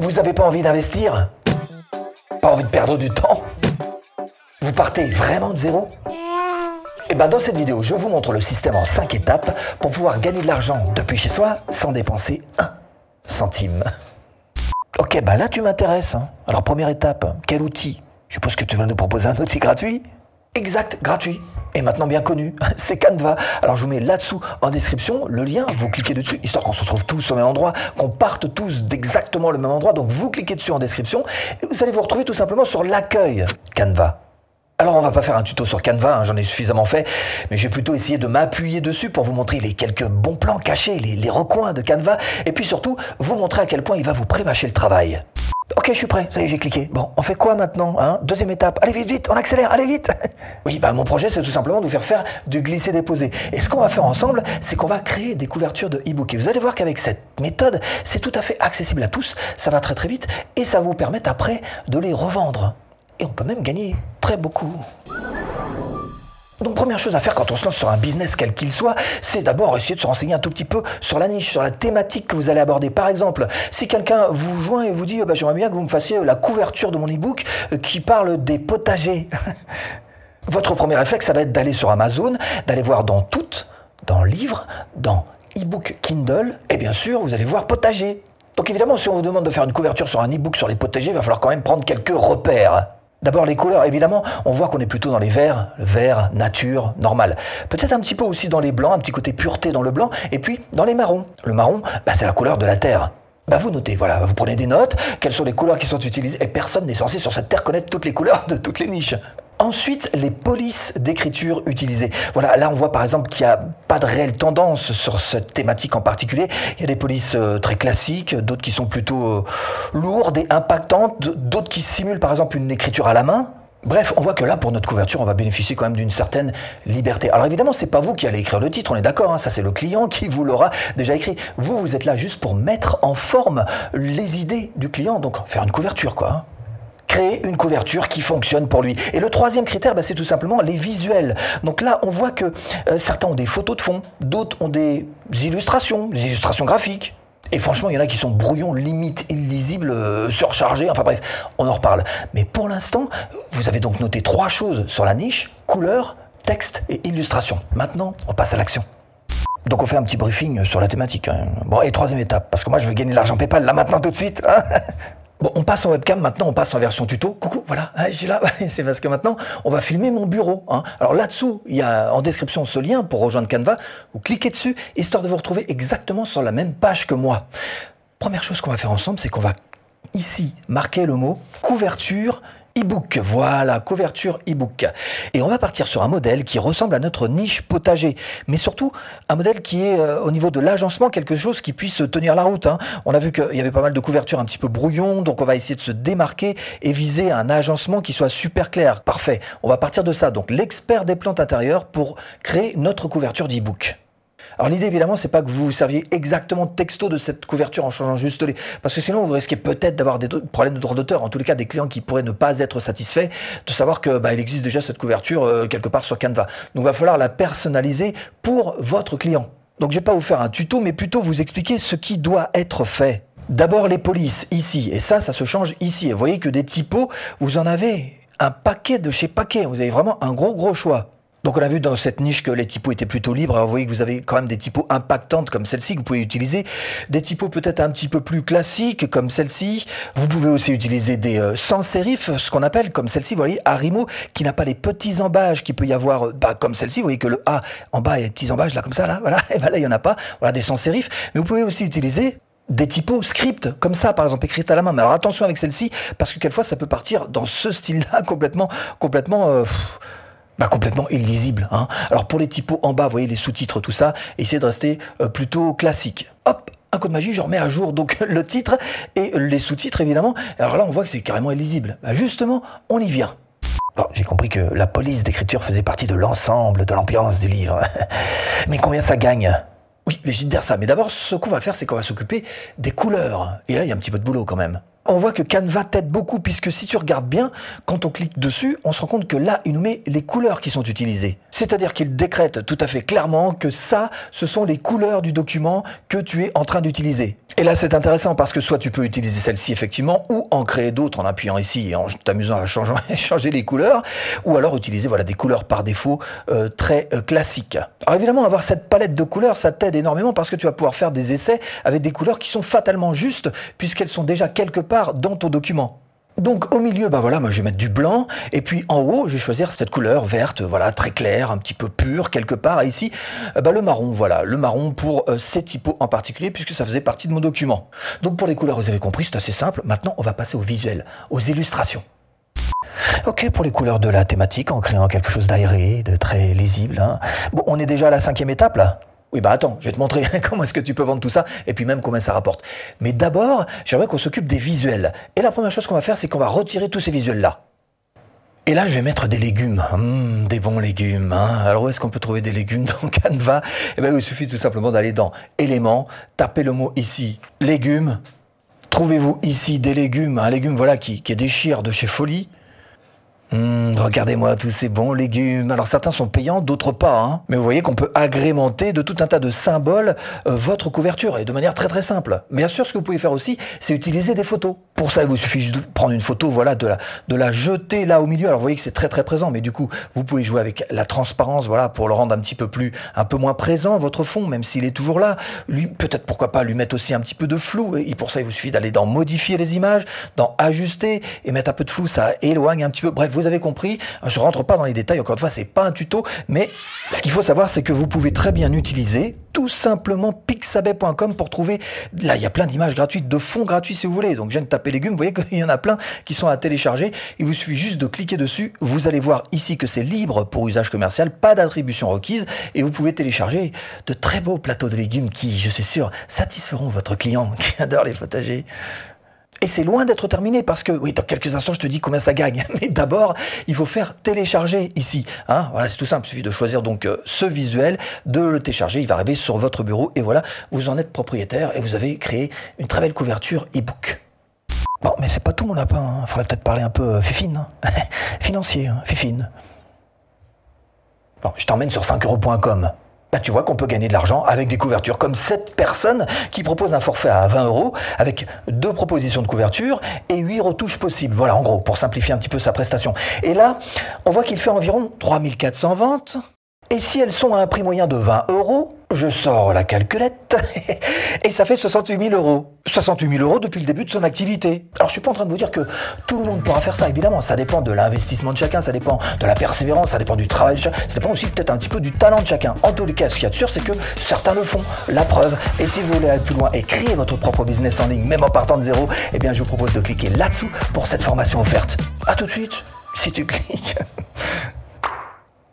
Vous avez pas envie d'investir? Pas envie de perdre du temps? Vous partez vraiment de zéro? Et ben dans cette vidéo, je vous montre le système en 5 étapes pour pouvoir gagner de l'argent depuis chez soi sans dépenser un centime. Ok, ben là tu m'intéresses. hein. Alors première étape, quel outil? Je suppose que tu vas nous proposer un outil gratuit? Exact, gratuit. Et maintenant bien connu, c'est Canva. Alors je vous mets là-dessous en description le lien, vous cliquez dessus, histoire qu'on se retrouve tous au même endroit, qu'on parte tous d'exactement le même endroit. Donc vous cliquez dessus en description et vous allez vous retrouver tout simplement sur l'accueil Canva. Alors on va pas faire un tuto sur Canva, hein, j'en ai suffisamment fait, mais je vais plutôt essayer de m'appuyer dessus pour vous montrer les quelques bons plans cachés, les, les recoins de Canva, et puis surtout vous montrer à quel point il va vous prémâcher le travail. Ok, je suis prêt, ça y est, j'ai cliqué. Bon, on fait quoi maintenant hein? Deuxième étape, allez vite, vite, on accélère, allez vite Oui, bah mon projet c'est tout simplement de vous faire faire du glisser-déposer. Et ce qu'on va faire ensemble, c'est qu'on va créer des couvertures de e-book. Et vous allez voir qu'avec cette méthode, c'est tout à fait accessible à tous, ça va très très vite, et ça vous permettre après de les revendre. Et on peut même gagner très beaucoup. Donc première chose à faire quand on se lance sur un business quel qu'il soit, c'est d'abord essayer de se renseigner un tout petit peu sur la niche, sur la thématique que vous allez aborder. Par exemple, si quelqu'un vous joint et vous dit bah, j'aimerais bien que vous me fassiez la couverture de mon e-book euh, qui parle des potagers. Votre premier réflexe, ça va être d'aller sur Amazon, d'aller voir dans toutes, dans livres, dans e-book Kindle, et bien sûr, vous allez voir potager. Donc évidemment, si on vous demande de faire une couverture sur un e-book sur les potagers, il va falloir quand même prendre quelques repères. D'abord les couleurs, évidemment, on voit qu'on est plutôt dans les verts, vert, nature, normal. Peut-être un petit peu aussi dans les blancs, un petit côté pureté dans le blanc, et puis dans les marrons. Le marron, bah, c'est la couleur de la terre. Bah vous notez, voilà, vous prenez des notes, quelles sont les couleurs qui sont utilisées, et personne n'est censé sur cette terre connaître toutes les couleurs de toutes les niches. Ensuite, les polices d'écriture utilisées. Voilà, là on voit par exemple qu'il n'y a pas de réelle tendance sur cette thématique en particulier. Il y a des polices euh, très classiques, d'autres qui sont plutôt euh, lourdes et impactantes, d'autres qui simulent par exemple une écriture à la main. Bref, on voit que là, pour notre couverture, on va bénéficier quand même d'une certaine liberté. Alors évidemment, c'est pas vous qui allez écrire le titre, on est d'accord, hein, ça c'est le client qui vous l'aura déjà écrit. Vous, vous êtes là juste pour mettre en forme les idées du client, donc faire une couverture quoi. Créer une couverture qui fonctionne pour lui. Et le troisième critère, bah, c'est tout simplement les visuels. Donc là, on voit que euh, certains ont des photos de fond, d'autres ont des illustrations, des illustrations graphiques. Et franchement, il y en a qui sont brouillons, limite illisibles, euh, surchargés, enfin bref, on en reparle. Mais pour l'instant, vous avez donc noté trois choses sur la niche, couleur, texte et illustration. Maintenant, on passe à l'action. Donc on fait un petit briefing sur la thématique. hein. Bon, et troisième étape, parce que moi je veux gagner de l'argent PayPal là maintenant tout de suite. hein. Bon, on passe en webcam, maintenant on passe en version tuto. Coucou, voilà, hein, je suis là. C'est parce que maintenant on va filmer mon bureau. hein. Alors là-dessous, il y a en description ce lien pour rejoindre Canva. Vous cliquez dessus, histoire de vous retrouver exactement sur la même page que moi. Première chose qu'on va faire ensemble, c'est qu'on va ici marquer le mot couverture e-book. Voilà, couverture e-book. Et on va partir sur un modèle qui ressemble à notre niche potager, mais surtout un modèle qui est euh, au niveau de l'agencement quelque chose qui puisse tenir la route. hein. On a vu qu'il y avait pas mal de couvertures un petit peu brouillon, donc on va essayer de se démarquer et viser un agencement qui soit super clair. Parfait. On va partir de ça. Donc l'expert des plantes intérieures pour créer notre couverture d'e-book. Alors l'idée évidemment c'est pas que vous serviez exactement texto de cette couverture en changeant juste les parce que sinon vous risquez peut-être d'avoir des problèmes de droit d'auteur en tous les cas des clients qui pourraient ne pas être satisfaits de savoir que bah, il existe déjà cette couverture euh, quelque part sur Canva. Donc va falloir la personnaliser pour votre client. Donc je vais pas vous faire un tuto mais plutôt vous expliquer ce qui doit être fait. D'abord les polices ici et ça ça se change ici. Et vous voyez que des typos vous en avez un paquet de chez paquet. Vous avez vraiment un gros gros choix. Donc on a vu dans cette niche que les typos étaient plutôt libres. Vous voyez que vous avez quand même des typos impactantes comme celle-ci que vous pouvez utiliser. Des typos peut-être un petit peu plus classiques comme celle-ci. Vous pouvez aussi utiliser des euh, sans sérif, ce qu'on appelle comme celle-ci, vous voyez, Arimo, qui n'a pas les petits embages qu'il peut y avoir euh, bah, comme celle-ci. Vous voyez que le A en bas, il y a des petits embages là comme ça, là, voilà. Et ben là, il n'y en a pas. Voilà, des sans sérif. Mais vous pouvez aussi utiliser des typos script comme ça par exemple écrites à la main mais alors attention avec celle-ci parce que quelquefois ça peut partir dans ce style-là complètement complètement euh, bah, complètement illisible. Hein. Alors pour les typos en bas, vous voyez les sous-titres, tout ça, essayez de rester euh, plutôt classique. Hop, un coup de magie, je remets à jour donc le titre et les sous-titres évidemment. Alors là, on voit que c'est carrément illisible. Bah, justement, on y vient. Bon, j'ai compris que la police d'écriture faisait partie de l'ensemble de l'ambiance du livre. Mais combien ça gagne? Oui, mais j'ai de dire ça. Mais d'abord, ce qu'on va faire, c'est qu'on va s'occuper des couleurs. Et là, il y a un petit peu de boulot quand même. On voit que Canva t'aide beaucoup puisque si tu regardes bien, quand on clique dessus, on se rend compte que là, il nous met les couleurs qui sont utilisées. C'est-à-dire qu'il décrète tout à fait clairement que ça, ce sont les couleurs du document que tu es en train d'utiliser. Et là, c'est intéressant parce que soit tu peux utiliser celle-ci effectivement, ou en créer d'autres en appuyant ici et en t'amusant à changer, les couleurs, ou alors utiliser voilà des couleurs par défaut euh, très euh, classiques. Alors évidemment, avoir cette palette de couleurs, ça t'aide énormément parce que tu vas pouvoir faire des essais avec des couleurs qui sont fatalement justes puisqu'elles sont déjà quelque part dans ton document. Donc au milieu, bah voilà, moi je vais mettre du blanc, et puis en haut, je vais choisir cette couleur verte, voilà, très claire, un petit peu pure quelque part. Et ici, euh, bah, le marron, voilà, le marron pour euh, ces typos en particulier, puisque ça faisait partie de mon document. Donc pour les couleurs, vous avez compris, c'est assez simple. Maintenant, on va passer au visuel, aux illustrations. Ok, pour les couleurs de la thématique, en créant quelque chose d'aéré, de très lisible. Hein. Bon, on est déjà à la cinquième étape là. Oui, bah attends, je vais te montrer comment est-ce que tu peux vendre tout ça et puis même combien ça rapporte. Mais d'abord, j'aimerais qu'on s'occupe des visuels. Et la première chose qu'on va faire, c'est qu'on va retirer tous ces visuels-là. Et là, je vais mettre des légumes, hum, des bons légumes. Hein. Alors où est-ce qu'on peut trouver des légumes dans Canva Eh bien, il suffit tout simplement d'aller dans Éléments, taper le mot ici, légumes. Trouvez-vous ici des légumes, un légume voilà qui, est déchire de chez Folie. Mmh, regardez-moi tous ces bons légumes. Alors certains sont payants, d'autres pas. Hein. Mais vous voyez qu'on peut agrémenter de tout un tas de symboles euh, votre couverture et de manière très très simple. Bien sûr, ce que vous pouvez faire aussi, c'est utiliser des photos. Pour ça, il vous suffit juste de prendre une photo, voilà, de la, de la jeter là au milieu. Alors vous voyez que c'est très très présent, mais du coup, vous pouvez jouer avec la transparence, voilà, pour le rendre un petit peu plus, un peu moins présent votre fond, même s'il est toujours là. Lui, peut-être pourquoi pas lui mettre aussi un petit peu de flou. Et pour ça, il vous suffit d'aller dans modifier les images, dans ajuster et mettre un peu de flou. Ça éloigne un petit peu. Bref, avez compris. Je rentre pas dans les détails, encore une fois, c'est pas un tuto, mais ce qu'il faut savoir, c'est que vous pouvez très bien utiliser tout simplement pixabay.com pour trouver, là, il y a plein d'images gratuites, de fonds gratuits si vous voulez. Donc, je viens de taper légumes, vous voyez qu'il y en a plein qui sont à télécharger. Il vous suffit juste de cliquer dessus. Vous allez voir ici que c'est libre pour usage commercial, pas d'attribution requise, et vous pouvez télécharger de très beaux plateaux de légumes qui, je suis sûr, satisferont votre client qui adore les potagers. Et c'est loin d'être terminé parce que, oui, dans quelques instants, je te dis combien ça gagne. Mais d'abord, il faut faire télécharger ici. Hein voilà, c'est tout simple. Il suffit de choisir donc euh, ce visuel, de le télécharger. Il va arriver sur votre bureau et voilà, vous en êtes propriétaire et vous avez créé une très belle couverture e-book. Bon, mais c'est pas tout mon lapin. Hein. faudrait peut-être parler un peu euh, fifine. Hein. Financier, hein. fifine. Bon, je t'emmène sur 5euros.com bah, tu vois qu'on peut gagner de l'argent avec des couvertures, comme cette personne qui propose un forfait à 20 euros avec deux propositions de couverture et huit retouches possibles. Voilà, en gros, pour simplifier un petit peu sa prestation. Et là, on voit qu'il fait environ 3400 ventes. Et si elles sont à un prix moyen de 20 euros, je sors la calculette et ça fait 68 000 euros. 68 000 euros depuis le début de son activité. Alors je suis pas en train de vous dire que tout le monde pourra faire ça, évidemment. Ça dépend de l'investissement de chacun, ça dépend de la persévérance, ça dépend du travail de chacun, ça dépend aussi peut-être un petit peu du talent de chacun. En tous les cas, ce qu'il y a de sûr, c'est que certains le font. La preuve. Et si vous voulez aller plus loin et créer votre propre business en ligne, même en partant de zéro, eh bien je vous propose de cliquer là-dessous pour cette formation offerte. À tout de suite, si tu cliques.